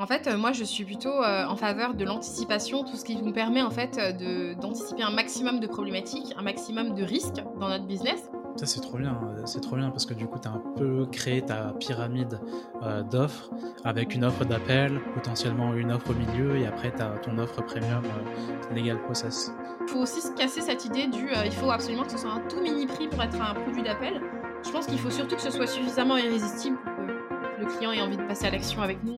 En fait, moi, je suis plutôt en faveur de l'anticipation, tout ce qui nous permet en fait d'anticiper un maximum de problématiques, un maximum de risques dans notre business. Ça, c'est trop bien. C'est trop bien parce que du coup, tu as un peu créé ta pyramide d'offres avec une offre d'appel, potentiellement une offre au milieu et après, tu as ton offre premium legal process. Il faut aussi se casser cette idée du il faut absolument que ce soit un tout mini prix pour être un produit d'appel. Je pense qu'il faut surtout que ce soit suffisamment irrésistible pour que le client ait envie de passer à l'action avec nous.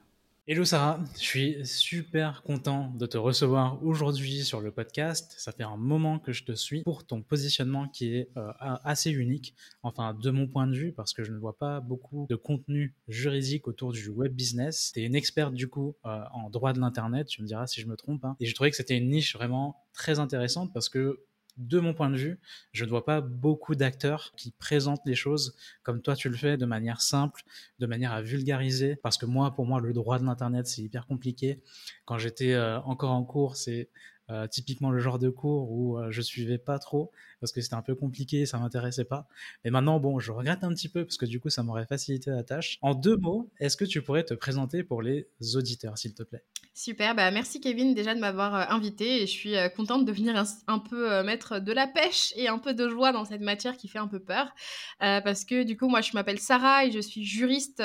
Hello Sarah, je suis super content de te recevoir aujourd'hui sur le podcast. Ça fait un moment que je te suis pour ton positionnement qui est euh, assez unique, enfin de mon point de vue, parce que je ne vois pas beaucoup de contenu juridique autour du web business. Tu es une experte du coup euh, en droit de l'Internet, tu me diras si je me trompe. Hein. Et je trouvais que c'était une niche vraiment très intéressante parce que de mon point de vue, je ne vois pas beaucoup d'acteurs qui présentent les choses comme toi tu le fais, de manière simple, de manière à vulgariser. Parce que moi, pour moi, le droit de l'Internet, c'est hyper compliqué. Quand j'étais euh, encore en cours, c'est euh, typiquement le genre de cours où euh, je suivais pas trop parce que c'était un peu compliqué, ça m'intéressait pas. Et maintenant, bon, je regrette un petit peu parce que du coup, ça m'aurait facilité la tâche. En deux mots, est-ce que tu pourrais te présenter pour les auditeurs, s'il te plaît? Super, bah merci Kevin déjà de m'avoir euh, invité et je suis contente de venir un, peu mettre de la pêche et un peu de joie dans cette matière qui fait un peu peur parce que du coup moi je m'appelle Sarah et je suis juriste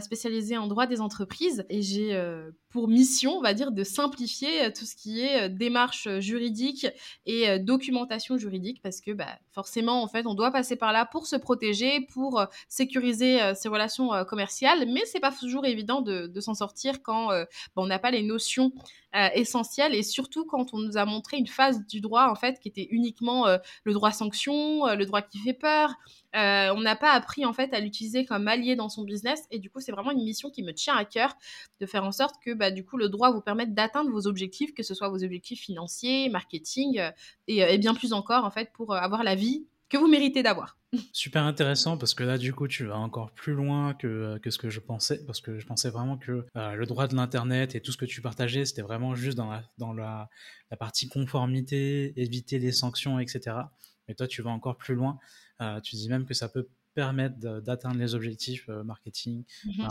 spécialisée en droit des entreprises et j'ai pour mission, on va dire, de simplifier tout ce qui est démarche juridique et documentation juridique parce que bah, forcément, en fait, on doit passer par là pour se protéger, pour sécuriser ses relations commerciales, mais c'est pas toujours évident de, s'en sortir quand bah, on n'a pas les notions essentielles. Et surtout quand on nous a montré une phase du droit en fait qui était uniquement le droit sanction, le droit qui fait peur, euh, on n'a pas appris en fait à l'utiliser comme allié dans son business. Et du coup c'est vraiment une mission qui me tient à cœur de faire en sorte que bah, du coup le droit vous permette d'atteindre vos objectifs, que ce soit vos objectifs financiers, marketing euh, euh, et, bien plus encore en fait pour avoir la vie que vous méritez d'avoir. Super intéressant parce que là, du coup, tu vas encore plus loin que, que ce que je pensais, parce que je pensais vraiment que le droit de l'Internet et tout ce que tu partageais, c'était vraiment juste dans, la, dans la, la, partie conformité, éviter les sanctions, etc. Mais toi, tu vas encore plus loin. Euh, tu dis même que ça peut permettre d'atteindre les objectifs euh, marketing. Mmh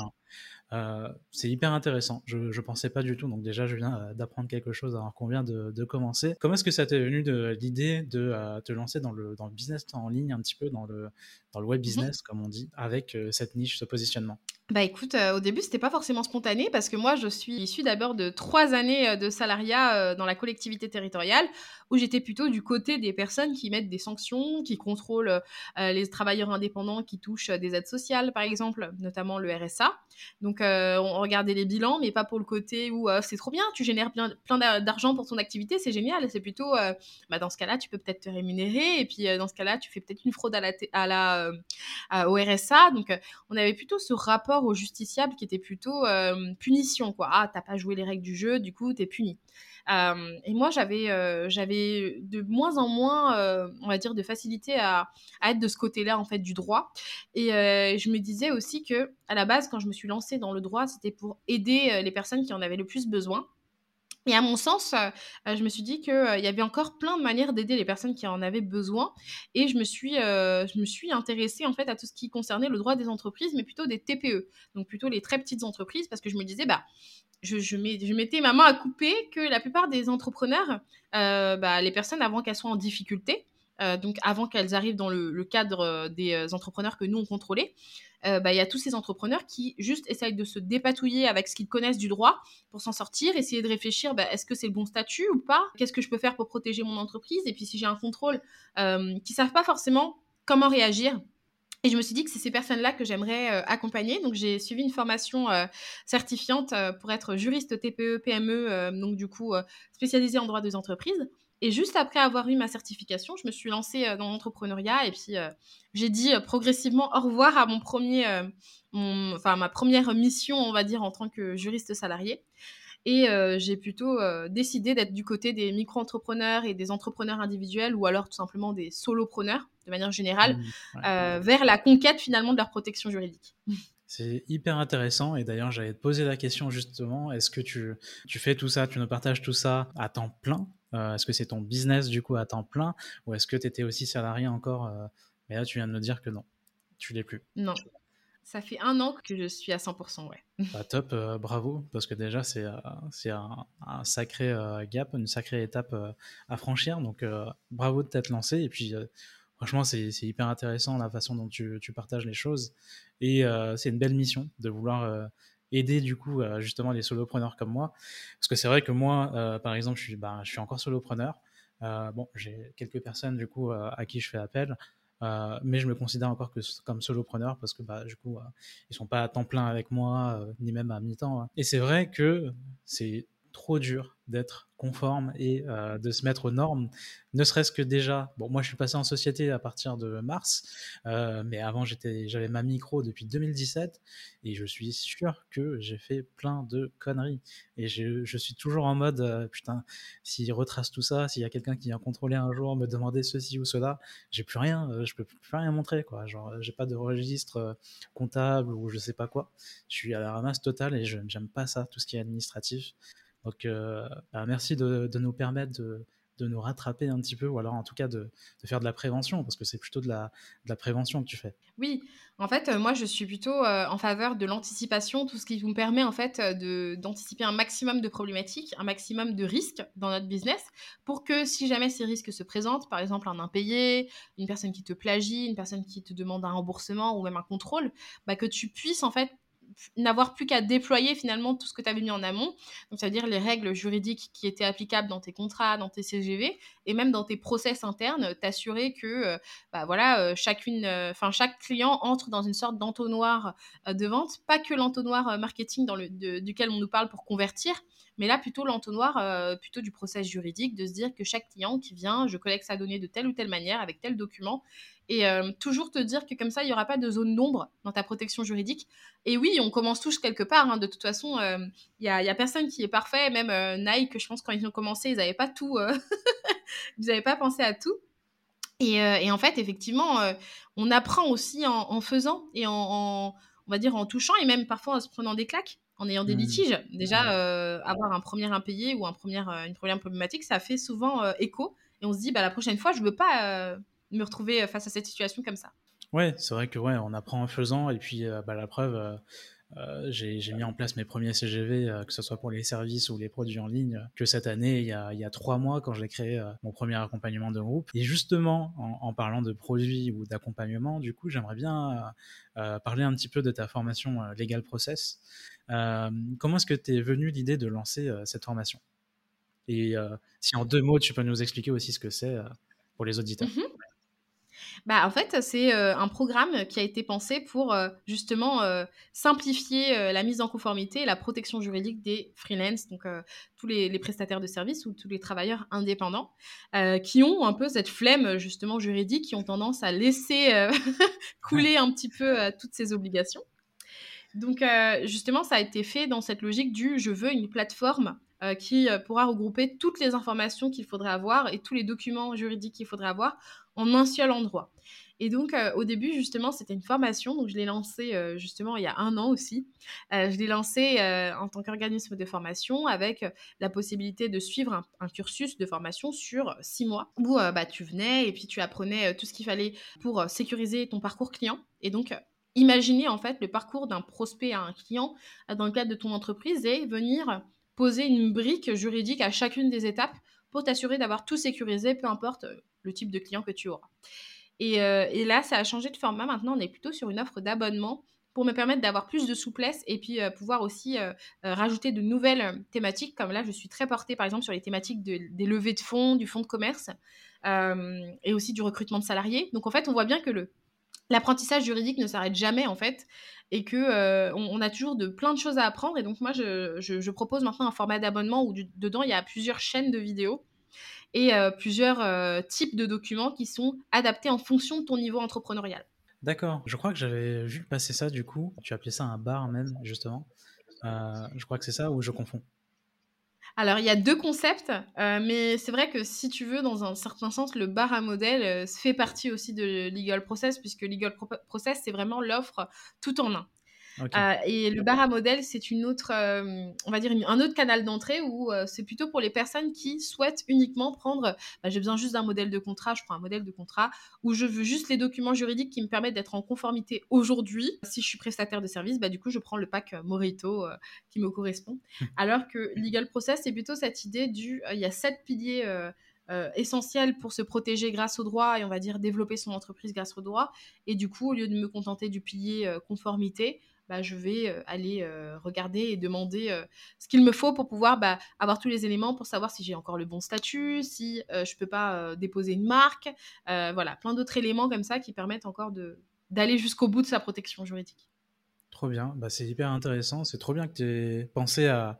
euh, c'est hyper intéressant. Je ne pensais pas du tout. Donc déjà, je viens d'apprendre quelque chose alors qu'on vient de, commencer. Comment est-ce que ça t'est venu de l'idée de te lancer dans le, dans le business en ligne, un petit peu dans le, dans le web mmh business, comme on dit, avec cette niche, ce positionnement? Bah écoute, au début, c'était pas forcément spontané parce que moi, je suis issue d'abord de trois années de salariat dans la collectivité territoriale où j'étais plutôt du côté des personnes qui mettent des sanctions, qui contrôlent les travailleurs indépendants qui touchent des aides sociales, par exemple, notamment le RSA. Donc, on regardait les bilans, mais pas pour le côté où c'est trop bien, tu génères bien, plein d'argent pour ton activité, c'est génial. C'est plutôt, bah, dans ce cas-là, tu peux peut-être te rémunérer et puis dans ce cas-là, tu fais peut-être une fraude à la, à la, au RSA. Donc, on avait plutôt ce rapport au justiciable qui était plutôt euh, punition, quoi. Ah, t'as pas joué les règles du jeu, du coup, t'es puni. Euh, et moi, j'avais, euh, j'avais de moins en moins, on va dire, de facilité à, à, être de ce côté-là, en fait, du droit. Et je me disais aussi que, à la base, quand je me suis lancée dans le droit, c'était pour aider les personnes qui en avaient le plus besoin. Et à mon sens, euh, je me suis dit qu'il y avait encore plein de manières d'aider les personnes qui en avaient besoin. Et je me suis, je me suis intéressée en fait à tout ce qui concernait le droit des entreprises, mais plutôt des TPE, donc plutôt les très petites entreprises, parce que je me disais, bah, je, je, mettais ma main à couper que la plupart des entrepreneurs, bah, les personnes avant qu'elles soient en difficulté, donc avant qu'elles arrivent dans le cadre des entrepreneurs que nous on contrôlait, euh, bah, il y a tous ces entrepreneurs qui juste essayent de se dépatouiller avec ce qu'ils connaissent du droit pour s'en sortir, essayer de réfléchir, bah, est-ce que c'est le bon statut ou pas? Qu'est-ce que je peux faire pour protéger mon entreprise? Et puis si j'ai un contrôle, euh, qui savent pas forcément comment réagir. Et je me suis dit que c'est ces personnes-là que j'aimerais euh, accompagner. Donc j'ai suivi une formation euh, certifiante pour être juriste TPE, PME, donc du coup spécialisée en droit des entreprises. Et juste après avoir eu ma certification, je me suis lancée dans l'entrepreneuriat et puis j'ai dit progressivement au revoir à mon premier, enfin ma première mission, on va dire, en tant que juriste salarié. Et j'ai plutôt décidé d'être du côté des micro-entrepreneurs et des entrepreneurs individuels ou alors tout simplement des solopreneurs de manière générale mmh, vers la conquête finalement de leur protection juridique. C'est hyper intéressant et d'ailleurs j'allais te poser la question justement, est-ce que tu, tu fais tout ça, tu nous partages tout ça à temps plein Est-ce que c'est ton business du coup à temps plein ou est-ce que tu étais aussi salarié encore Mais là tu viens de me dire que non, tu l'es plus. Non, ça fait un an que je suis à 100%, ouais. Bah, top, euh, bravo, parce que déjà, c'est euh, c'est un, sacré euh, gap, une sacrée étape à franchir. Donc, bravo de t'être lancé. Et puis, franchement, c'est hyper intéressant la façon dont tu, tu partages les choses. Et c'est une belle mission de vouloir aider, du coup, justement, les solopreneurs comme moi. Parce que c'est vrai que moi, par exemple, je suis, suis encore solopreneur. bon, j'ai quelques personnes, du coup, à qui je fais appel. Euh, mais je me considère encore que, comme solopreneur parce que bah, du coup, euh, ils sont pas à temps plein avec moi, euh, ni même à mi-temps. Hein. Et c'est vrai que c'est trop dur d'être conforme et euh, de se mettre aux normes, ne serait-ce que déjà, bon moi je suis passé en société à partir de mars, euh, mais avant j'avais ma micro depuis 2017 et je suis sûr que j'ai fait plein de conneries. Et je, je suis toujours en mode euh, putain s'il retrace tout ça, s'il y a quelqu'un qui vient contrôler un jour, me demander ceci ou cela, j'ai plus rien, je peux plus rien montrer quoi, genre j'ai pas de registre comptable ou je sais pas quoi, je suis à la ramasse totale et je j'aime pas ça, tout ce qui est administratif. Donc, euh, bah, merci de, nous permettre de, nous rattraper un petit peu, ou alors en tout cas de, faire de la prévention, parce que c'est plutôt de la, prévention que tu fais. Oui, en fait, euh, moi je suis plutôt euh, en faveur de l'anticipation, tout ce qui nous permet en fait d'anticiper un maximum de problématiques, un maximum de risques dans notre business, pour que si jamais ces risques se présentent, par exemple un impayé, une personne qui te plagie, une personne qui te demande un remboursement ou même un contrôle, bah, que tu puisses en fait n'avoir plus qu'à déployer finalement tout ce que tu avais mis en amont. Donc, c'est-à-dire les règles juridiques qui étaient applicables dans tes contrats, dans tes CGV et même dans tes process internes, t'assurer que euh, bah, voilà, euh, chacune, euh, enfin chaque client entre dans une sorte d'entonnoir de vente, pas que l'entonnoir marketing dans le, duquel on nous parle pour convertir, mais là plutôt l'entonnoir plutôt du process juridique, de se dire que chaque client qui vient, je collecte sa donnée de telle ou telle manière avec tel document et euh, toujours te dire que comme ça, il n'y aura pas de zone d'ombre dans ta protection juridique. Et oui, on commence tous quelque part. Hein. De toute façon, euh, il n'y a, y a, personne qui est parfait. Même euh, Nike, je pense, quand ils ont commencé, ils n'avaient pas tout. ils n'avaient pas pensé à tout. Et, et en fait, effectivement, on apprend aussi en, faisant et en, on va dire, en touchant et même parfois en se prenant des claques en ayant des mmh. litiges. Déjà, avoir un premier impayé ou un premier, une première problématique, ça fait souvent écho. Et on se dit, bah, la prochaine fois, je ne veux pas me retrouver euh, face à cette situation comme ça. Ouais, c'est vrai que ouais, on apprend en faisant et puis euh, bah, la preuve. Euh, j'ai mis en place mes premiers CGV, que ce soit pour les services ou les produits en ligne, que cette année, il y a, il y a trois mois, quand j'ai créé mon premier accompagnement de groupe. Et justement, en, parlant de produits ou d'accompagnement, du coup, j'aimerais bien parler un petit peu de ta formation Legal Process. comment est-ce que tu es venu l'idée de lancer cette formation? Et si en deux mots, tu peux nous expliquer aussi ce que c'est pour les auditeurs. Mmh bah, en fait, c'est euh, un programme qui a été pensé pour euh, justement euh, simplifier la mise en conformité et la protection juridique des freelance, donc tous les, prestataires de services ou tous les travailleurs indépendants, qui ont un peu cette flemme justement juridique, qui ont tendance à laisser couler un petit peu toutes ces obligations. Donc justement, ça a été fait dans cette logique du je veux une plateforme qui pourra regrouper toutes les informations qu'il faudrait avoir et tous les documents juridiques qu'il faudrait avoir en un seul endroit. Et donc, euh, au début, justement, c'était une formation. Donc, je l'ai lancée, euh, justement, il y a un an aussi. Euh, je l'ai lancée en tant qu'organisme de formation avec la possibilité de suivre un, cursus de formation sur six mois où bah, tu venais et puis tu apprenais tout ce qu'il fallait pour sécuriser ton parcours client. Et donc, imaginer, en fait, le parcours d'un prospect à un client dans le cadre de ton entreprise et venir poser une brique juridique à chacune des étapes pour t'assurer d'avoir tout sécurisé, peu importe le type de client que tu auras. Euh, et, là, ça a changé de format. Maintenant, on est plutôt sur une offre d'abonnement pour me permettre d'avoir plus de souplesse et puis euh, pouvoir aussi euh, rajouter de nouvelles thématiques. Comme là, je suis très portée, par exemple, sur les thématiques des levées de fonds, du fonds de commerce et aussi du recrutement de salariés. Donc, en fait, on voit bien que le, l'apprentissage juridique ne s'arrête jamais en fait et que on, a toujours de plein de choses à apprendre et donc moi je, propose maintenant un format d'abonnement où dedans il y a plusieurs chaînes de vidéos et plusieurs types de documents qui sont adaptés en fonction de ton niveau entrepreneurial. D'accord. Je crois que j'avais vu passer ça du coup. Tu appelais ça un bar même, justement. je crois que c'est ça ou je confonds? Alors, il y a deux concepts, mais c'est vrai que si tu veux, dans un certain sens, le bar à modèle fait partie aussi de Legal Process, puisque Legal Process, c'est vraiment l'offre tout en un. Euh, et le bar à modèle, c'est une autre, euh, on va dire, un autre canal d'entrée où euh, c'est plutôt pour les personnes qui souhaitent uniquement prendre, bah, j'ai besoin juste d'un modèle de contrat, je prends un modèle de contrat, où je veux juste les documents juridiques qui me permettent d'être en conformité aujourd'hui. Si je suis prestataire de service, bah, du coup, je prends le pack Morito qui me correspond. Alors que Legal Process, c'est plutôt cette idée du, il y a sept piliers. essentiels pour se protéger grâce au droit et on va dire développer son entreprise grâce au droit. Et du coup, au lieu de me contenter du pilier conformité, bah, je vais aller regarder et demander ce qu'il me faut pour pouvoir bah, avoir tous les éléments pour savoir si j'ai encore le bon statut, si je ne peux pas déposer une marque. voilà, plein d'autres éléments comme ça qui permettent encore d'aller jusqu'au bout de sa protection juridique. Trop bien, bah, c'est hyper intéressant. C'est trop bien que tu aies pensé à,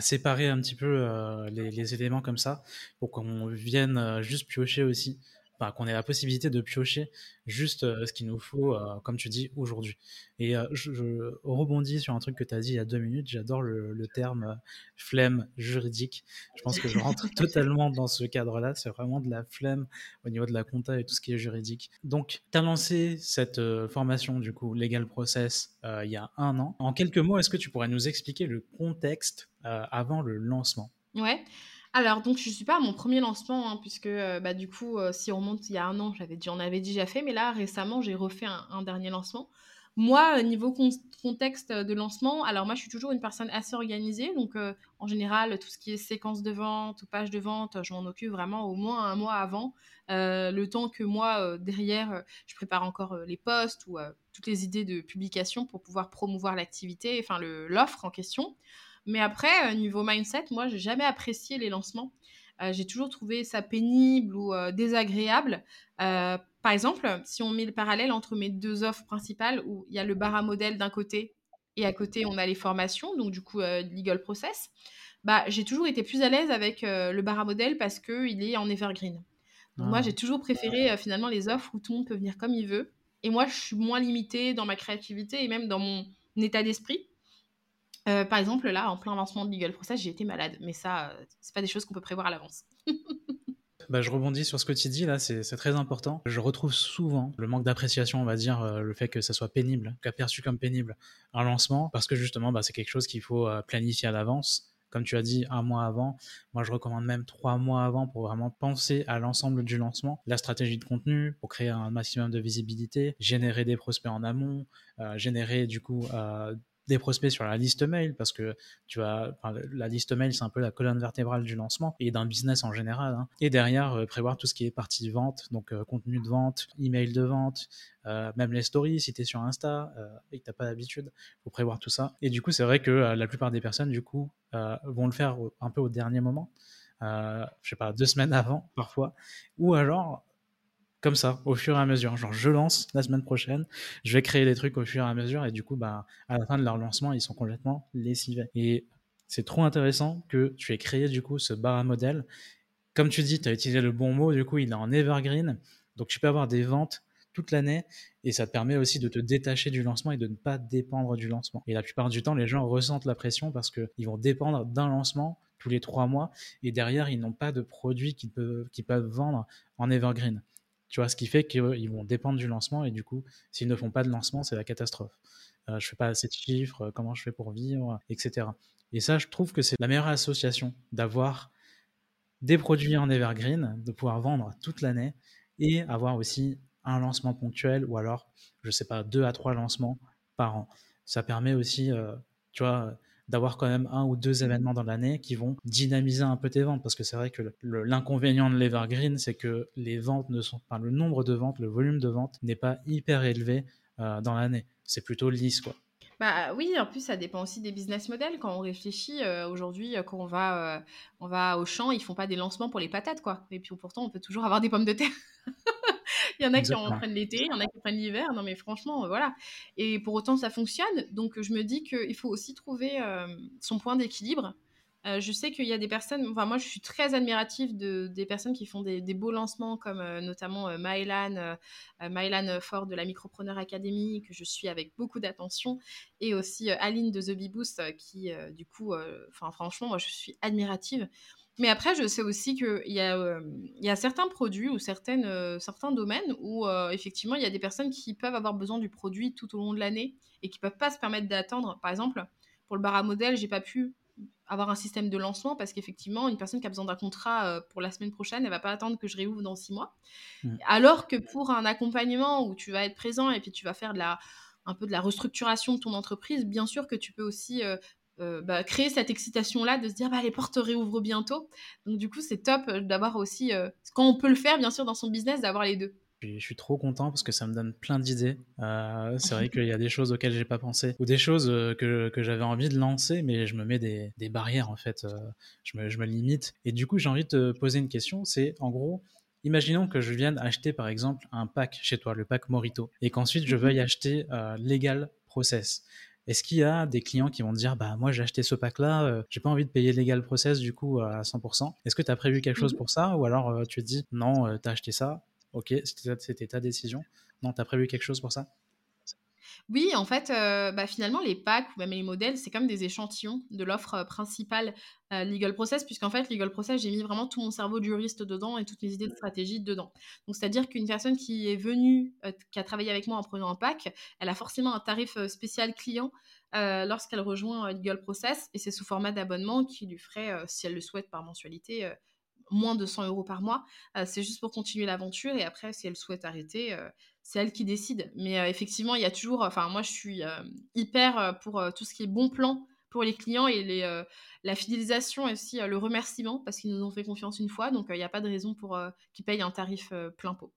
séparer un petit peu les, éléments comme ça pour qu'on vienne juste piocher aussi qu'on ait la possibilité de piocher juste euh, ce qu'il nous faut, euh, comme tu dis, aujourd'hui. Et euh, je, rebondis sur un truc que tu as dit il y a deux minutes. J'adore le, terme flemme juridique. Je pense que je rentre totalement dans ce cadre-là. C'est vraiment de la flemme au niveau de la compta et tout ce qui est juridique. Donc, tu as lancé cette formation, du coup, Legal Process, il y a un an. En quelques mots, est-ce que tu pourrais nous expliquer le contexte avant le lancement? Ouais. Alors, donc, je ne suis pas à mon premier lancement, hein, puisque euh, bah, du coup, euh, si on remonte il y a un an, j'avais j'en avais déjà fait, mais là, récemment, j'ai refait un, dernier lancement. Moi, niveau contexte de lancement, alors moi, je suis toujours une personne assez organisée, donc euh, en général, tout ce qui est séquence de vente ou page de vente, je m'en occupe vraiment au moins un mois avant, le temps que moi, derrière, je prépare encore les posts ou toutes les idées de publication pour pouvoir promouvoir l'activité, enfin l'offre en question. Mais après, euh, niveau mindset, moi, j'ai jamais apprécié les lancements. Euh, j'ai toujours trouvé ça pénible ou euh, désagréable. par exemple, si on met le parallèle entre mes deux offres principales, où il y a le bar à modèle d'un côté et à côté, on a les formations, donc du coup, legal process, bah, j'ai toujours été plus à l'aise avec le bar à modèle parce qu'il est en evergreen. Donc moi, ah. j'ai toujours préféré finalement les offres où tout le monde peut venir comme il veut. Et moi, je suis moins limitée dans ma créativité et même dans mon état d'esprit. Euh, par exemple, là, en plein lancement de Legal Process, j'ai été malade. Mais ça, euh, c'est pas des choses qu'on peut prévoir à l'avance. Bah, je rebondis sur ce que tu dis là, c'est très important. Je retrouve souvent le manque d'appréciation, on va dire, euh, le fait que ça soit pénible, qu'aperçu comme pénible un lancement, parce que justement, bah, c'est quelque chose qu'il faut planifier à l'avance. Comme tu as dit, un mois avant. Moi, je recommande même trois mois avant pour vraiment penser à l'ensemble du lancement, la stratégie de contenu pour créer un maximum de visibilité, générer des prospects en amont, générer du coup des prospects sur la liste mail parce que tu as la liste mail c'est un peu la colonne vertébrale du lancement et d'un business en général hein. et derrière euh, prévoir tout ce qui est partie vente donc euh, contenu de vente email de vente euh, même les stories si tu es sur Insta et que t'as pas d'habitude faut prévoir tout ça et du coup c'est vrai que la plupart des personnes du coup vont le faire un peu au dernier moment je sais pas deux semaines avant parfois ou alors comme ça, au fur et à mesure. Genre, je lance la semaine prochaine, je vais créer des trucs au fur et à mesure, et du coup, bah, à la fin de leur lancement, ils sont complètement lessivés. Et c'est trop intéressant que tu aies créé, du coup, ce bar à modèle. Comme tu dis, tu as utilisé le bon mot, du coup, il est en evergreen, donc tu peux avoir des ventes toute l'année, et ça te permet aussi de te détacher du lancement et de ne pas dépendre du lancement. Et la plupart du temps, les gens ressentent la pression parce qu'ils vont dépendre d'un lancement tous les trois mois, et derrière, ils n'ont pas de produits qu'ils peuvent, vendre en evergreen. Tu vois, ce qui fait qu'ils vont dépendre du lancement et du coup, s'ils ne font pas de lancement, c'est la catastrophe. Euh, je fais pas assez de chiffres, euh, comment je fais pour vivre, etc. Et ça, je trouve que c'est la meilleure association d'avoir des produits en evergreen, de pouvoir vendre toute l'année et avoir aussi un lancement ponctuel ou alors, je sais pas, deux à trois lancements par an. Ça permet aussi, euh, tu vois, d'avoir quand même un ou deux événements dans l'année qui vont dynamiser un peu tes ventes. Parce que c'est vrai que l'inconvénient de l'Evergreen, c'est que les ventes ne sont pas, le nombre de ventes, le volume de ventes n'est pas hyper élevé euh, dans l'année. C'est plutôt lisse, quoi. Bah oui, en plus ça dépend aussi des business models. Quand on réfléchit euh, aujourd'hui, euh, quand on va, on va au champ, ils font pas des lancements pour les patates, quoi. Et puis pourtant, on peut toujours avoir des pommes de terre. il y en a qui en prennent l'été, il y en a qui prennent l'hiver. Non, mais franchement, euh, voilà. Et pour autant, ça fonctionne. Donc, je me dis qu'il faut aussi trouver euh, son point d'équilibre. Euh, je sais qu'il y a des personnes, enfin moi je suis très admirative de, des personnes qui font des, beaux lancements comme euh, notamment euh, Mylan, Ford de la Micropreneur Academy que je suis avec beaucoup d'attention et aussi Aline de The Bee Boost qui du coup, enfin franchement moi je suis admirative. Mais après je sais aussi qu'il y, a, certains produits ou certaines, certains domaines où effectivement il y a des personnes qui peuvent avoir besoin du produit tout au long de l'année et qui peuvent pas se permettre d'attendre. Par exemple, pour le bar à modèle, j'ai pas pu avoir un système de lancement parce qu'effectivement, une personne qui a besoin d'un contrat euh, pour la semaine prochaine, elle va pas attendre que je réouvre dans six mois. Mmh. Alors que pour un accompagnement où tu vas être présent et puis tu vas faire de la, un peu de la restructuration de ton entreprise, bien sûr que tu peux aussi euh, euh, bah, créer cette excitation-là de se dire bah, les portes réouvrent bientôt. Donc du coup, c'est top d'avoir aussi, quand on peut le faire, bien sûr, dans son business, d'avoir les deux. Je suis trop content parce que ça me donne plein d'idées. Euh, c'est vrai qu'il y a des choses auxquelles j'ai pas pensé ou des choses euh, que, que j'avais envie de lancer, mais je me mets des, des barrières en fait. Euh, je, me, je, me, limite. Et du coup, j'ai envie de te poser une question. C'est en gros, imaginons que je vienne acheter par exemple un pack chez toi, le pack Morito, et qu'ensuite je veuille acheter Legal Process. Est-ce qu'il y a des clients qui vont dire bah moi j'ai acheté ce pack là, j'ai pas envie de payer Legal Process du coup à 100%. Est-ce que tu as prévu quelque chose mmh pour ça? Ou alors tu te dis non, tu as acheté ça, Ok, c'était ta décision. Non, tu as prévu quelque chose pour ça? Oui, en fait, euh, bah, finalement, les packs ou même les modèles, c'est comme des échantillons de l'offre euh, principale euh, Legal Process, puisqu'en fait, Legal Process, j'ai mis vraiment tout mon cerveau juriste dedans et toutes mes idées de stratégie dedans. Donc, c'est-à-dire qu'une personne qui est venue, qui a travaillé avec moi en prenant un pack, elle a forcément un tarif spécial client lorsqu'elle rejoint Legal Process, et c'est sous format d'abonnement qui lui ferait, si elle le souhaite par mensualité, moins de 100 euros par mois. Euh, c'est juste pour continuer l'aventure et après, si elle souhaite arrêter, euh, c'est elle qui décide. Mais euh, effectivement, il y a toujours, enfin, moi, je suis hyper pour tout ce qui est bon plan pour les clients et les, la fidélisation et aussi le remerciement parce qu'ils nous ont fait confiance une fois. Donc, il n'y a pas de raison pour qu'ils payent un tarif plein pot.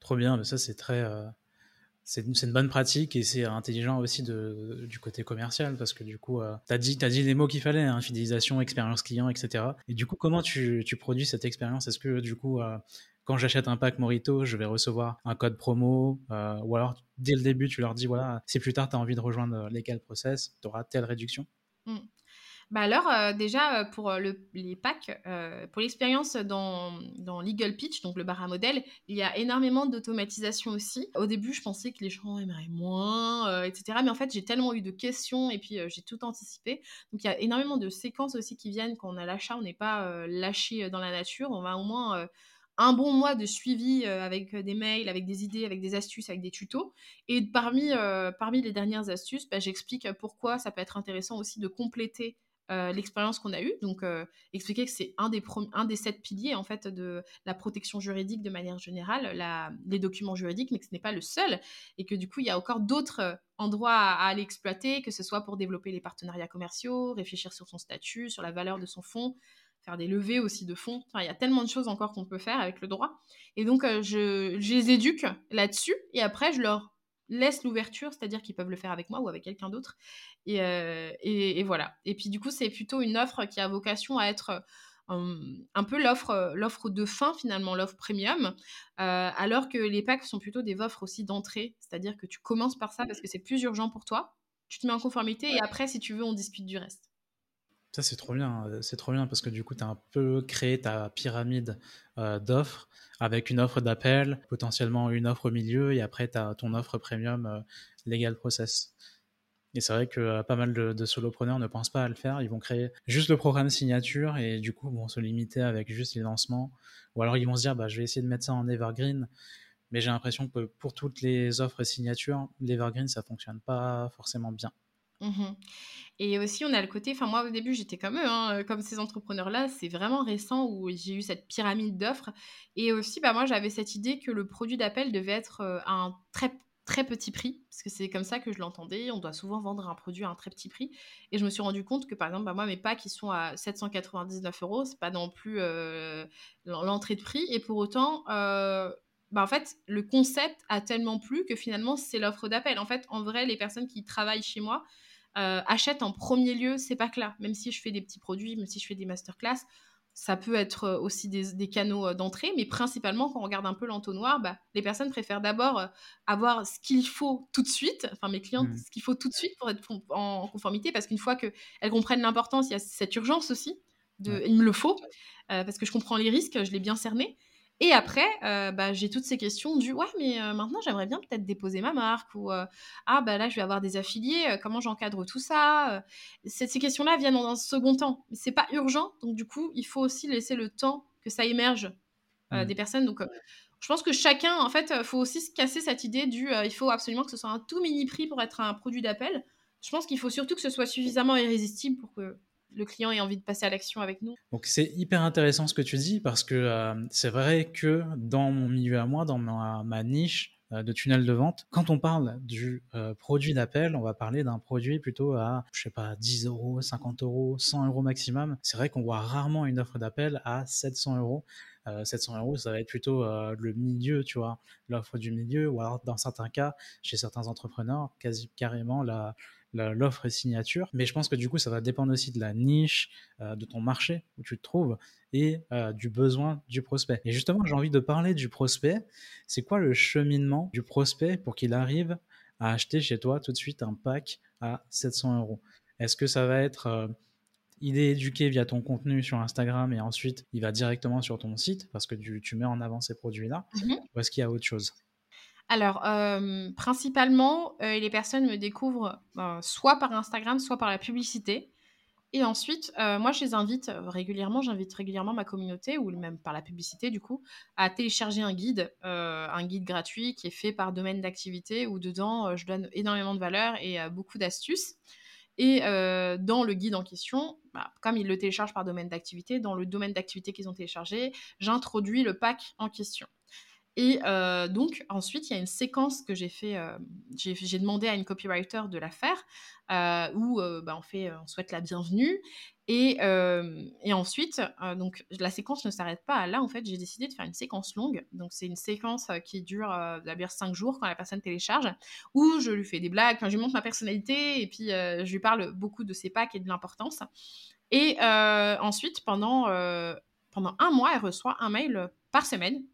Trop bien, mais ça, c'est très c'est une, bonne pratique et c'est intelligent aussi du côté commercial parce que du coup, euh, tu as, dit, les mots qu'il fallait, hein, fidélisation, expérience client, etc. Et du coup, comment tu, produis cette expérience? Est-ce que du coup, euh, quand j'achète un pack Morito, je vais recevoir un code promo euh, ou alors dès le début, tu leur dis, voilà, si plus tard tu as envie de rejoindre Legal Process, tu auras telle réduction? Mmh. Bah alors, euh, déjà, euh, pour euh, les packs, pour l'expérience dans, dans, Legal Pitch, donc le bar à modèle, il y a énormément d'automatisation aussi. Au début, je pensais que les gens aimeraient moins, etc. Mais en fait, j'ai tellement eu de questions et puis j'ai tout anticipé. Donc, il y a énormément de séquences aussi qui viennent quand on a l'achat. On n'est pas lâché dans la nature. On va au moins un bon mois de suivi avec des mails, avec des idées, avec des astuces, avec des tutos. Et parmi, parmi les dernières astuces, bah, j'explique pourquoi ça peut être intéressant aussi de compléter euh, l'expérience qu'on a eue. Donc, euh, expliquer que c'est un des, un des sept piliers en fait de la protection juridique de manière générale, la, les documents juridiques, mais que ce n'est pas le seul et que du coup, il y a encore d'autres euh, endroits à, aller exploiter, que ce soit pour développer les partenariats commerciaux, réfléchir sur son statut, sur la valeur de son fonds, faire des levées aussi de fonds. Il y a tellement de choses encore qu'on peut faire avec le droit. Et donc, je les éduque là-dessus et après, je leur laisse l'ouverture, c'est-à-dire qu'ils peuvent le faire avec moi ou avec quelqu'un d'autre. Euh, et, voilà. Et puis du coup, c'est plutôt une offre qui a vocation à être euh, un peu l'offre, l'offre de fin finalement, l'offre premium, euh, alors que les packs sont plutôt des offres aussi d'entrée, c'est-à-dire que tu commences par ça parce que c'est plus urgent pour toi, tu te mets en conformité et après, si tu veux, on discute du reste. Ça, c'est trop bien. C'est trop bien parce que du coup, tu as un peu créé ta pyramide d'offres avec une offre d'appel, potentiellement une offre au milieu et après, tu as ton offre premium Legal Process. Et c'est vrai que euh, pas mal de, solopreneurs ne pensent pas à le faire. Ils vont créer juste le programme signature et du coup vont se limiter avec juste les lancements. Ou alors ils vont se dire, bah, je vais essayer de mettre ça en evergreen. Mais j'ai l'impression que pour toutes les offres signature, l'evergreen, ça fonctionne pas forcément bien. Mmh et aussi, on a le côté, enfin moi au début j'étais comme eux, hein, comme ces entrepreneurs-là, c'est vraiment récent où j'ai eu cette pyramide d'offres. Et aussi, bah, moi j'avais cette idée que le produit d'appel devait être euh, un très très petit prix, parce que c'est comme ça que je l'entendais. On doit souvent vendre un produit à un très petit prix. Et je me suis rendu compte que, par exemple, bah, moi, mes packs, ils sont à 799 euros. C'est pas non plus euh, l'entrée de prix. Et pour autant, euh, bah, en fait, le concept a tellement plu que finalement, c'est l'offre d'appel. En fait, en vrai, les personnes qui travaillent chez moi euh, achètent en premier lieu ces packs-là. Même si je fais des petits produits, même si je fais des masterclass, ça peut être aussi des, canaux d'entrée, mais principalement quand on regarde un peu l'entonnoir, bah, les personnes préfèrent d'abord avoir ce qu'il faut tout de suite, enfin mes clientes, mmh. ce qu'il faut tout de suite pour être en conformité, parce qu'une fois qu'elles comprennent l'importance, il y a cette urgence aussi, de, il me le faut, parce que je comprends les risques, je l'ai bien cerné. Et après, euh, bah, j'ai toutes ces questions du ouais, mais euh, maintenant j'aimerais bien peut-être déposer ma marque ou euh, ah bah là je vais avoir des affiliés, comment j'encadre tout ça Ces, questions-là viennent dans un second temps. C'est pas urgent, donc du coup il faut aussi laisser le temps que ça émerge mmh. des personnes. Donc je pense que chacun, en fait, il faut aussi se casser cette idée du il faut absolument que ce soit un tout mini prix pour être un produit d'appel. Je pense qu'il faut surtout que ce soit suffisamment irrésistible pour que le client ait envie de passer à l'action avec nous. Donc c'est hyper intéressant ce que tu dis parce que euh, c'est vrai que dans mon milieu à moi, dans ma, niche euh, de tunnel de vente, quand on parle du euh, produit d'appel, on va parler d'un produit plutôt à, je sais pas, 10 euros, 50 euros, 100 euros maximum. C'est vrai qu'on voit rarement une offre d'appel à 700 euros. 700 euros, ça va être plutôt le milieu, tu vois, l'offre du milieu, ou alors dans certains cas, chez certains entrepreneurs, quasi carrément la, l'offre et signature. Mais je pense que du coup, ça va dépendre aussi de la niche, euh, de ton marché où tu te trouves et euh, du besoin du prospect. Et justement, j'ai envie de parler du prospect. C'est quoi le cheminement du prospect pour qu'il arrive à acheter chez toi tout de suite un pack à 700 euros? Est-ce que ça va être euh, il est éduqué via ton contenu sur Instagram et ensuite il va directement sur ton site parce que tu, mets en avant ces produits-là? Mmh Ou est-ce qu'il y a autre chose? Alors, euh, principalement, euh, les personnes me découvrent ben, soit par Instagram, soit par la publicité. Et ensuite, euh, moi, je les invite régulièrement, j'invite régulièrement ma communauté, ou même par la publicité, du coup, à télécharger un guide, un guide gratuit qui est fait par domaine d'activité, où dedans, je donne énormément de valeur et beaucoup d'astuces. Et dans le guide en question, bah, comme ils le téléchargent par domaine d'activité, dans le domaine d'activité qu'ils ont téléchargé, j'introduis le pack en question. Et euh, donc, ensuite, il y a une séquence que j'ai fait. Euh, j'ai demandé à une copywriter de la faire, euh, où bah, on, fait, on souhaite la bienvenue. Et, ensuite, donc, la séquence ne s'arrête pas là. En fait, j'ai décidé de faire une séquence longue. Donc, c'est une séquence qui dure d'abord 5 jours quand la personne télécharge, où je lui fais des blagues, je lui montre ma personnalité, et puis je lui parle beaucoup de ses packs et de l'importance. Et ensuite, pendant, pendant un mois, elle reçoit un mail par semaine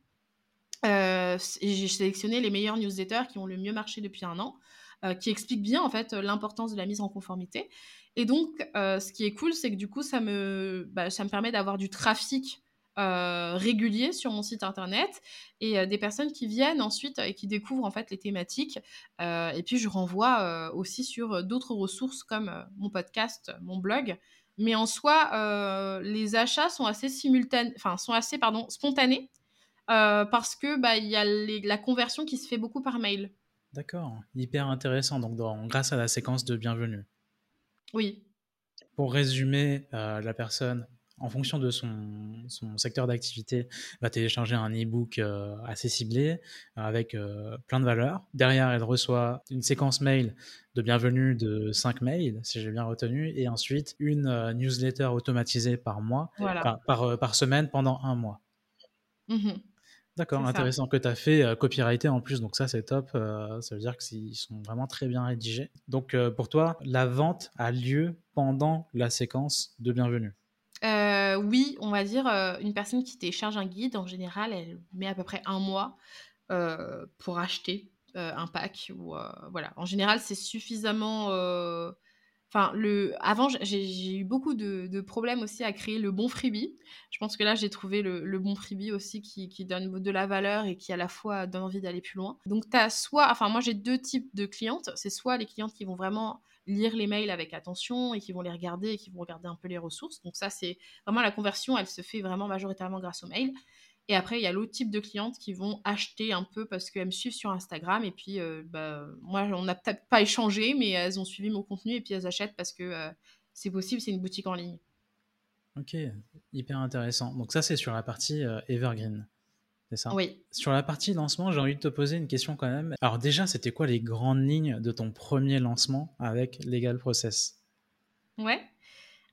euh, j'ai sélectionné les meilleurs newsletters qui ont le mieux marché depuis un an, euh, qui expliquent bien en fait l'importance de la mise en conformité. Et donc, euh, ce qui est cool, c'est que du coup, ça me, bah, ça me permet d'avoir du trafic régulier sur mon site internet et des personnes qui viennent ensuite et qui découvrent en fait les thématiques. et puis, je renvoie aussi sur d'autres ressources comme mon podcast, mon blog. Mais en soi, les achats sont assez simultanés, enfin, sont assez pardon, spontanés. Euh, parce que bah, y a la conversion qui se fait beaucoup par mail. D'accord, hyper intéressant. Donc, grâce à la séquence de bienvenue. Oui. Pour résumer, euh, la personne, en fonction de son, son secteur d'activité, va télécharger un e-book euh, assez ciblé avec plein de valeurs. Derrière, elle reçoit une séquence mail de bienvenue de 5 mails, si j'ai bien retenu, et ensuite une newsletter automatisée par mois, par, par, semaine pendant un mois. Mmh D'accord, intéressant que tu as fait euh, copyrighter en plus, donc ça c'est top, euh, ça veut dire qu'ils sont vraiment très bien rédigés. Donc euh, pour toi, la vente a lieu pendant la séquence de bienvenue? Oui, on va dire une personne qui télécharge un guide, en général, elle met à peu près un mois pour acheter un pack. Ou, voilà. En général, c'est suffisamment Enfin, le... avant, j'ai eu beaucoup de, problèmes aussi à créer le bon freebie. Je pense que là, j'ai trouvé le, bon freebie aussi qui, donne de la valeur et qui à la fois donne envie d'aller plus loin. Donc, tu as soit, enfin, moi, j'ai deux types de clientes. C'est soit les clientes qui vont vraiment lire les mails avec attention et qui vont les regarder et qui vont regarder un peu les ressources. Donc, ça, c'est vraiment la conversion, elle se fait vraiment majoritairement grâce aux mails. Et après, il y a l'autre type de clientes qui vont acheter un peu parce qu'elles me suivent sur Instagram. Et puis, euh, bah, moi, on n'a peut-être pas échangé, mais elles ont suivi mon contenu et puis elles achètent parce que euh, c'est possible, c'est une boutique en ligne. Ok, hyper intéressant. Donc ça, c'est sur la partie euh, Evergreen. C'est ça? Oui. Sur la partie lancement, j'ai envie de te poser une question quand même. Alors déjà, c'était quoi les grandes lignes de ton premier lancement avec Legal Process? Ouais.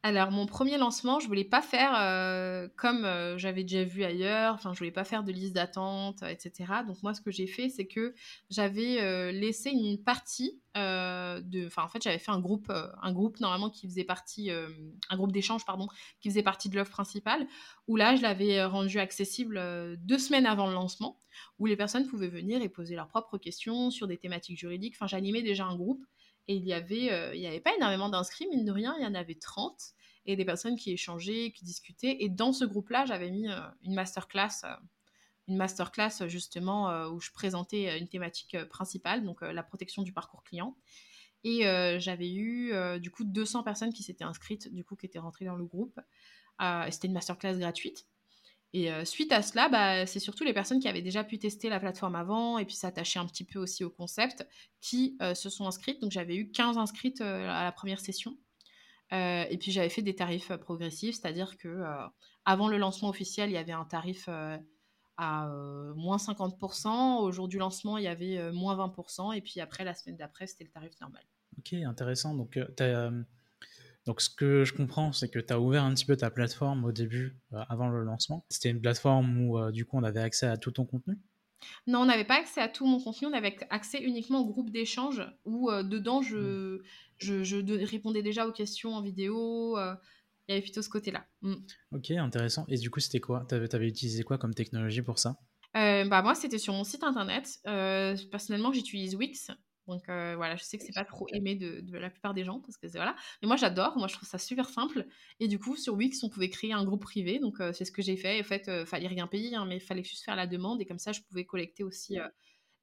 Alors, mon premier lancement, je voulais pas faire euh, comme euh, j'avais déjà vu ailleurs. Enfin, je voulais pas faire de liste d'attente, etc. Donc, moi, ce que j'ai fait, c'est que j'avais euh, laissé une partie de. Enfin, en fait, j'avais fait un groupe, un groupe normalement qui faisait partie, un groupe d'échange, pardon, qui faisait partie de l'offre principale. Où là, je l'avais rendu accessible deux semaines avant le lancement, où les personnes pouvaient venir et poser leurs propres questions sur des thématiques juridiques. Enfin, j'animais déjà un groupe et il y avait, euh, avait pas énormément d'inscrits, mine de rien, il y en avait 30. Et des personnes qui échangeaient, qui discutaient. Et dans ce groupe-là, j'avais mis euh, une masterclass, euh, une masterclass justement où je présentais une thématique principale, donc la protection du parcours client. Et j'avais eu du coup 200 personnes qui s'étaient inscrites, du coup qui étaient rentrées dans le groupe. C'était une masterclass gratuite. Et suite à cela, bah, c'est surtout les personnes qui avaient déjà pu tester la plateforme avant et puis s'attacher un petit peu aussi au concept qui se sont inscrites. Donc j'avais eu 15 inscrites à la première session. et puis j'avais fait des tarifs progressifs, c'est-à-dire que avant le lancement officiel, il y avait un tarif à moins 50%. Au jour du lancement, il y avait moins 20%. Et puis après, la semaine d'après, c'était le tarif normal. Ok, intéressant. Donc, tu as donc, ce que je comprends, c'est que tu as ouvert un petit peu ta plateforme au début, euh, avant le lancement. C'était une plateforme où, euh, du coup, on avait accès à tout ton contenu? Non, on n'avait pas accès à tout mon contenu. On avait accès uniquement au groupe d'échange où, euh, dedans, je, mmh. je, répondais déjà aux questions en vidéo. il y avait plutôt ce côté-là. Mmh. Ok, intéressant. Et du coup, c'était quoi? Tu avais, utilisé quoi comme technologie pour ça? Bah moi, c'était sur mon site internet. personnellement, j'utilise Wix. Donc euh, voilà, je sais que c'est pas trop aimé de, la plupart des gens parce que voilà. Mais moi j'adore, moi je trouve ça super simple. Et du coup sur Wix on pouvait créer un groupe privé, donc euh, c'est ce que j'ai fait. En fait, euh, fallait rien payer, hein, mais il fallait juste faire la demande et comme ça je pouvais collecter aussi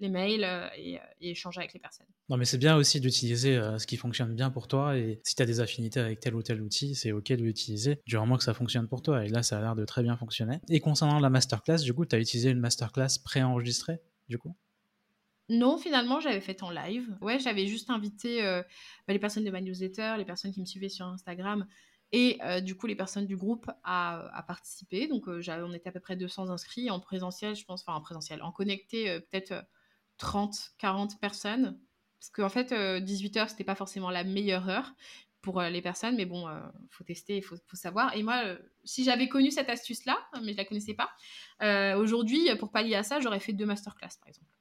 les mails et, échanger avec les personnes. Non mais c'est bien aussi d'utiliser ce qui fonctionne bien pour toi et si tu as des affinités avec tel ou tel outil, c'est ok de l'utiliser du moment que ça fonctionne pour toi. Et là ça a l'air de très bien fonctionner. Et concernant la masterclass, du coup tu as utilisé une masterclass préenregistrée du coup? Non, finalement, j'avais fait en live. Ouais, j'avais juste invité euh, bah, les personnes de ma newsletter, les personnes qui me suivaient sur Instagram et euh, du coup les personnes du groupe à, participer. Donc, euh, on était à peu près 200 inscrits. En présentiel, je pense, enfin en présentiel, en connecté, peut-être 30, 40 personnes. Parce qu'en fait, 18h, c'était pas forcément la meilleure heure pour les personnes, mais bon, faut tester, il faut, faut, savoir. Et moi, si j'avais connu cette astuce-là, mais je la connaissais pas, aujourd'hui, pour pallier à ça, j'aurais fait deux masterclass, par exemple.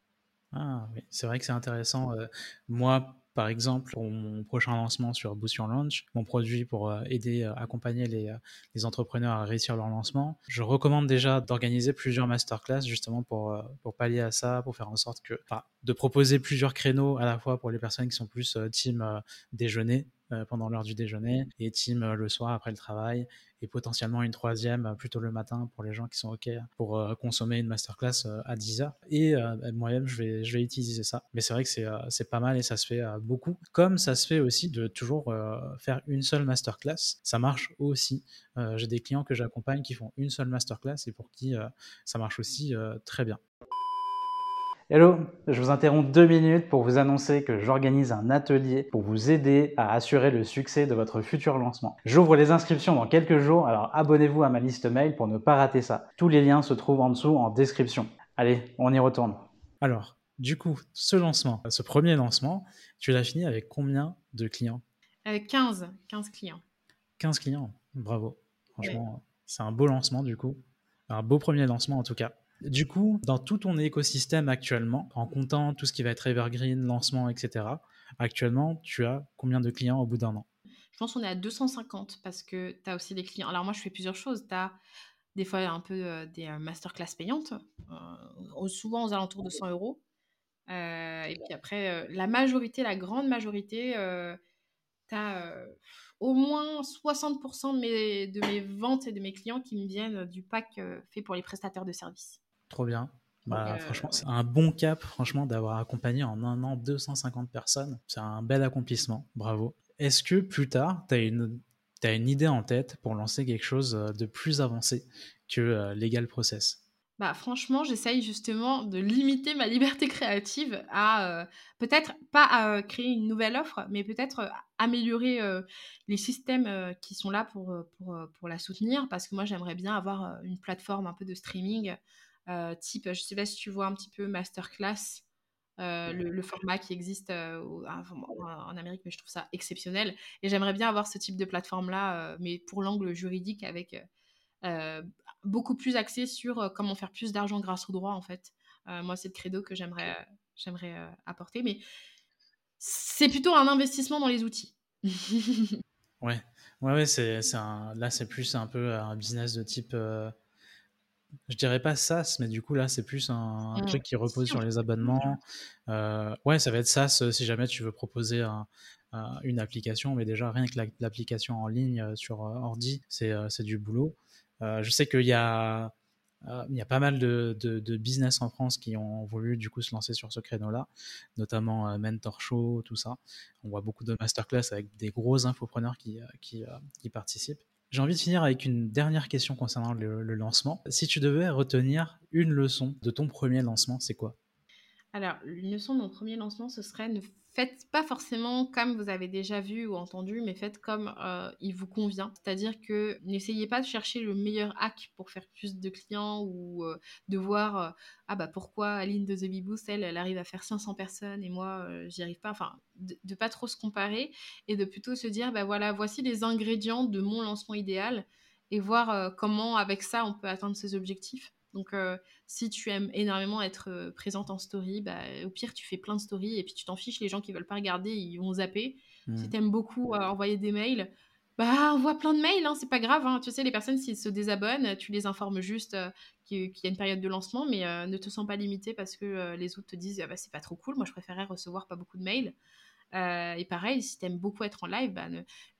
Ah oui, c'est vrai que c'est intéressant. Euh, moi, par exemple, pour mon prochain lancement sur Boost Your Launch, mon produit pour euh, aider, euh, accompagner les, entrepreneurs à réussir leur lancement, je recommande déjà d'organiser plusieurs masterclass justement pour, pour pallier à ça, pour faire en sorte que, de proposer plusieurs créneaux à la fois pour les personnes qui sont plus team déjeuner pendant l'heure du déjeuner et team le soir après le travail et potentiellement une troisième euh, plutôt le matin pour les gens qui sont OK pour euh, consommer une masterclass euh, à 10 heures. Et moi-même, je vais, je vais utiliser ça. Mais c'est vrai que c'est pas mal et ça se fait beaucoup. Comme ça se fait aussi de toujours faire une seule masterclass, ça marche aussi. J'ai des clients que j'accompagne qui font une seule masterclass et pour qui ça marche aussi très bien. Hello, je vous interromps deux minutes pour vous annoncer que j'organise un atelier pour vous aider à assurer le succès de votre futur lancement. J'ouvre les inscriptions dans quelques jours, alors abonnez-vous à ma liste mail pour ne pas rater ça. Tous les liens se trouvent en dessous en description. Allez, on y retourne. Alors, du coup, ce lancement, ce premier lancement, tu l'as fini avec combien de clients? 15, 15 clients. 15 clients, bravo. Franchement, c'est un beau lancement du coup. Un beau premier lancement en tout cas. Du coup, dans tout ton écosystème actuellement, en comptant tout ce qui va être evergreen, lancement, etc., actuellement, tu as combien de clients au bout d'un an? Je pense qu'on est à 250 parce que tu as aussi des clients. Alors moi, je fais plusieurs choses. Tu as des fois un peu euh, des euh, masterclass payantes, euh, souvent aux alentours de 100 euros. et puis après, la majorité, la grande majorité, tu as au moins 60% de mes, de mes ventes et de mes clients qui me viennent du pack fait pour les prestataires de services. Trop bien. Bah, euh, franchement, c'est un bon cap, franchement, d'avoir accompagné en un an 250 personnes. C'est un bel accomplissement. Bravo. Est-ce que plus tard, tu as une, as une idée en tête pour lancer quelque chose euh, de plus avancé que euh, Legal Process? Bah, franchement, j'essaye justement de limiter ma liberté créative à peut-être pas à créer une nouvelle offre, mais peut-être améliorer les systèmes qui sont là pour, pour, pour, la soutenir. Parce que moi, j'aimerais bien avoir une plateforme un peu de streaming euh, type, je sais pas si tu vois un petit peu masterclass. le, format qui existe en Amérique, mais je trouve ça exceptionnel. Et j'aimerais bien avoir ce type de plateforme-là, mais pour l'angle juridique, avec beaucoup plus axé sur comment faire plus d'argent grâce au droit, en fait. moi, c'est le credo que j'aimerais j'aimerais apporter. Mais c'est plutôt un investissement dans les outils. ouais, ouais, ouais c'est, là, c'est plus un peu un business de type je dirais pas SaaS, mais du coup là c'est plus un, mmh. truc qui repose sur les abonnements. Euh, ouais, ça va être SaaS euh, si jamais tu veux proposer une application, mais déjà rien que l'application en ligne euh, sur ordi, c'est du boulot. je sais qu'il y a il y a pas mal de, de, business en France qui ont voulu du coup se lancer sur ce créneau-là, notamment Mentor Show, tout ça. On voit beaucoup de masterclass avec des gros infopreneurs qui, qui, qui participent. J'ai envie de finir avec une dernière question concernant le, lancement. Si tu devais retenir une leçon de ton premier lancement, c'est quoi? Alors, une leçon de mon premier lancement, ce serait ne faites pas forcément comme vous avez déjà vu ou entendu, mais faites comme euh, il vous convient. C'est-à-dire que n'essayez pas de chercher le meilleur hack pour faire plus de clients ou euh, de voir euh, ah bah pourquoi Aline de The Boost, elle, elle arrive à faire 500 personnes et moi j'y arrive pas. Enfin, de, de, pas trop se comparer et de plutôt se dire bah voilà, voici les ingrédients de mon lancement idéal et voir comment avec ça on peut atteindre ses objectifs. Donc, euh, si tu aimes énormément être euh, présente en story, bah, au pire, tu fais plein de stories et puis tu t'en fiches. Les gens qui veulent pas regarder, ils vont zapper. Si mmh. tu aimes beaucoup euh, envoyer des mails, bah, envoie plein de mails, hein, c'est pas grave. Hein. Tu sais, les personnes, s'ils se désabonnent, tu les informes juste qu'il y a une période de lancement, mais ne te sens pas limité parce que les autres te disent ah, bah, c'est pas trop cool. Moi, je préférais recevoir pas beaucoup de mails. Euh, et pareil, si tu aimes beaucoup être en live, bah,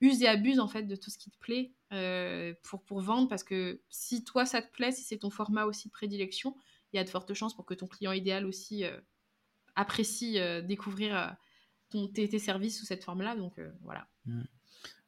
use et abuse en fait de tout ce qui te plaît euh, pour, pour vendre parce que si toi ça te plaît, si c'est ton format aussi de prédilection, il y a de fortes chances pour que ton client idéal aussi euh, apprécie découvrir tes, services sous cette forme-là. Donc voilà. Mmh.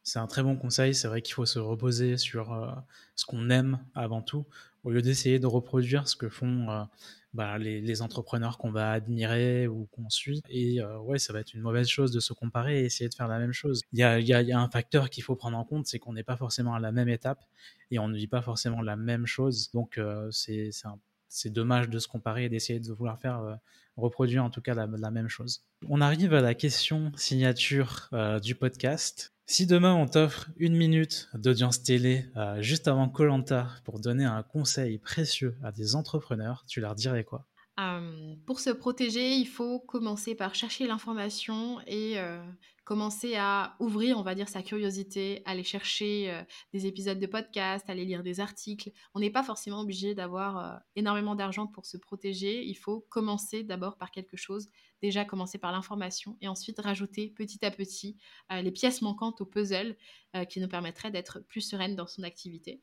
C'est un très bon conseil. C'est vrai qu'il faut se reposer sur ce qu'on aime avant tout, au lieu d'essayer de reproduire ce que font bah, les, entrepreneurs qu'on va admirer ou qu'on suit. Et euh, ouais, ça va être une mauvaise chose de se comparer et essayer de faire la même chose. Il y a, un facteur qu'il faut prendre en compte, c'est qu'on n'est pas forcément à la même étape et on ne vit pas forcément la même chose. Donc euh, c'est c'est dommage de se comparer et d'essayer de vouloir faire euh, reproduire en tout cas la, même chose. On arrive à la question signature du podcast. Si demain on t'offre une minute d'audience télé euh, juste avant Colanta pour donner un conseil précieux à des entrepreneurs, tu leur dirais quoi? Euh, Pour se protéger, il faut commencer par chercher l'information et euh, commencer à ouvrir, on va dire, sa curiosité, aller chercher euh, des épisodes de podcast, aller lire des articles. On n'est pas forcément obligé d'avoir euh, énormément d'argent pour se protéger. Il faut commencer d'abord par quelque chose, déjà commencer par l'information et ensuite rajouter petit à petit euh, les pièces manquantes au puzzle qui nous permettraient d'être plus sereine dans son activité.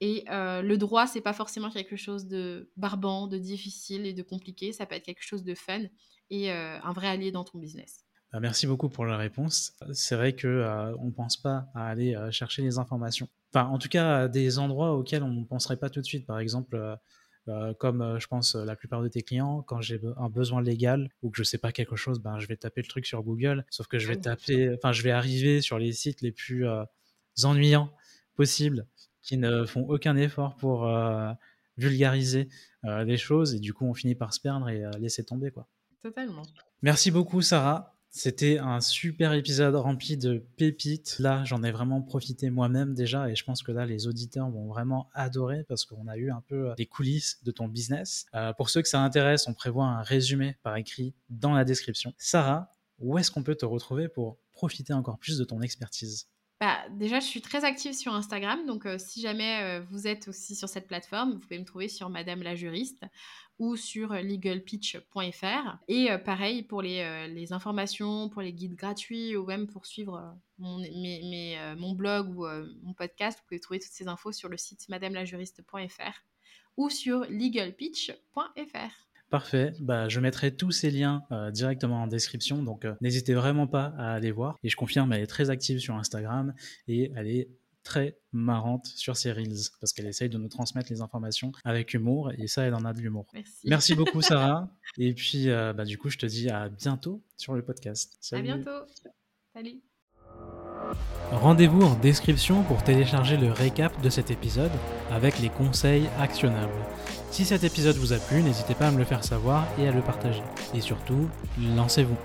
Et le droit, c'est pas forcément quelque chose de barbant, de difficile et de compliqué. Ça peut être quelque chose de fun et un vrai allié dans ton business. Bah, merci beaucoup pour la réponse. C'est vrai que euh, on ne pense pas à aller euh, chercher les informations. Enfin, en tout cas, des endroits auxquels on ne penserait pas tout de suite. Par exemple, euh, comme je pense la plupart de tes clients, quand j'ai un besoin légal ou que je sais pas quelque chose, ben je vais taper le truc sur Google. Sauf que je vais ah taper, enfin je vais arriver sur les sites les plus ennuyants possibles, qui ne font aucun effort pour vulgariser les choses et du coup on finit par se perdre et laisser tomber quoi. Totalement. Merci beaucoup Sarah. C'était un super épisode rempli de pépites. Là, j'en ai vraiment profité moi-même déjà et je pense que là, les auditeurs vont vraiment adorer parce qu'on a eu un peu euh, des coulisses de ton business. Euh, pour ceux que ça intéresse, on prévoit un résumé par écrit dans la description. Sarah, où est-ce qu'on peut te retrouver pour profiter encore plus de ton expertise? Bah, déjà, je suis très active sur Instagram, donc euh, si jamais vous êtes aussi sur cette plateforme, vous pouvez me trouver sur Madame la juriste ou sur legalpitch.fr. Et euh, pareil pour les, euh, informations, pour les guides gratuits ou même pour suivre euh, mon blog ou mon podcast, vous pouvez trouver toutes ces infos sur le site madamelajuriste.fr ou sur legalpitch.fr. Parfait, bah, je mettrai tous ces liens directement en description, donc n'hésitez vraiment pas à aller voir. Et je confirme, elle est très active sur Instagram et elle est très marrante sur ses reels parce qu'elle essaye de nous transmettre les informations avec humour et ça, elle en a de l'humour. Merci. beaucoup, Sarah. et puis, euh, bah, du coup, je te dis à bientôt sur le podcast. À bientôt. Salut. Rendez-vous en description pour télécharger le récap de cet épisode avec les conseils actionnables. Si cet épisode vous a plu, n'hésitez pas à me le faire savoir et à le partager. Et surtout, lancez-vous.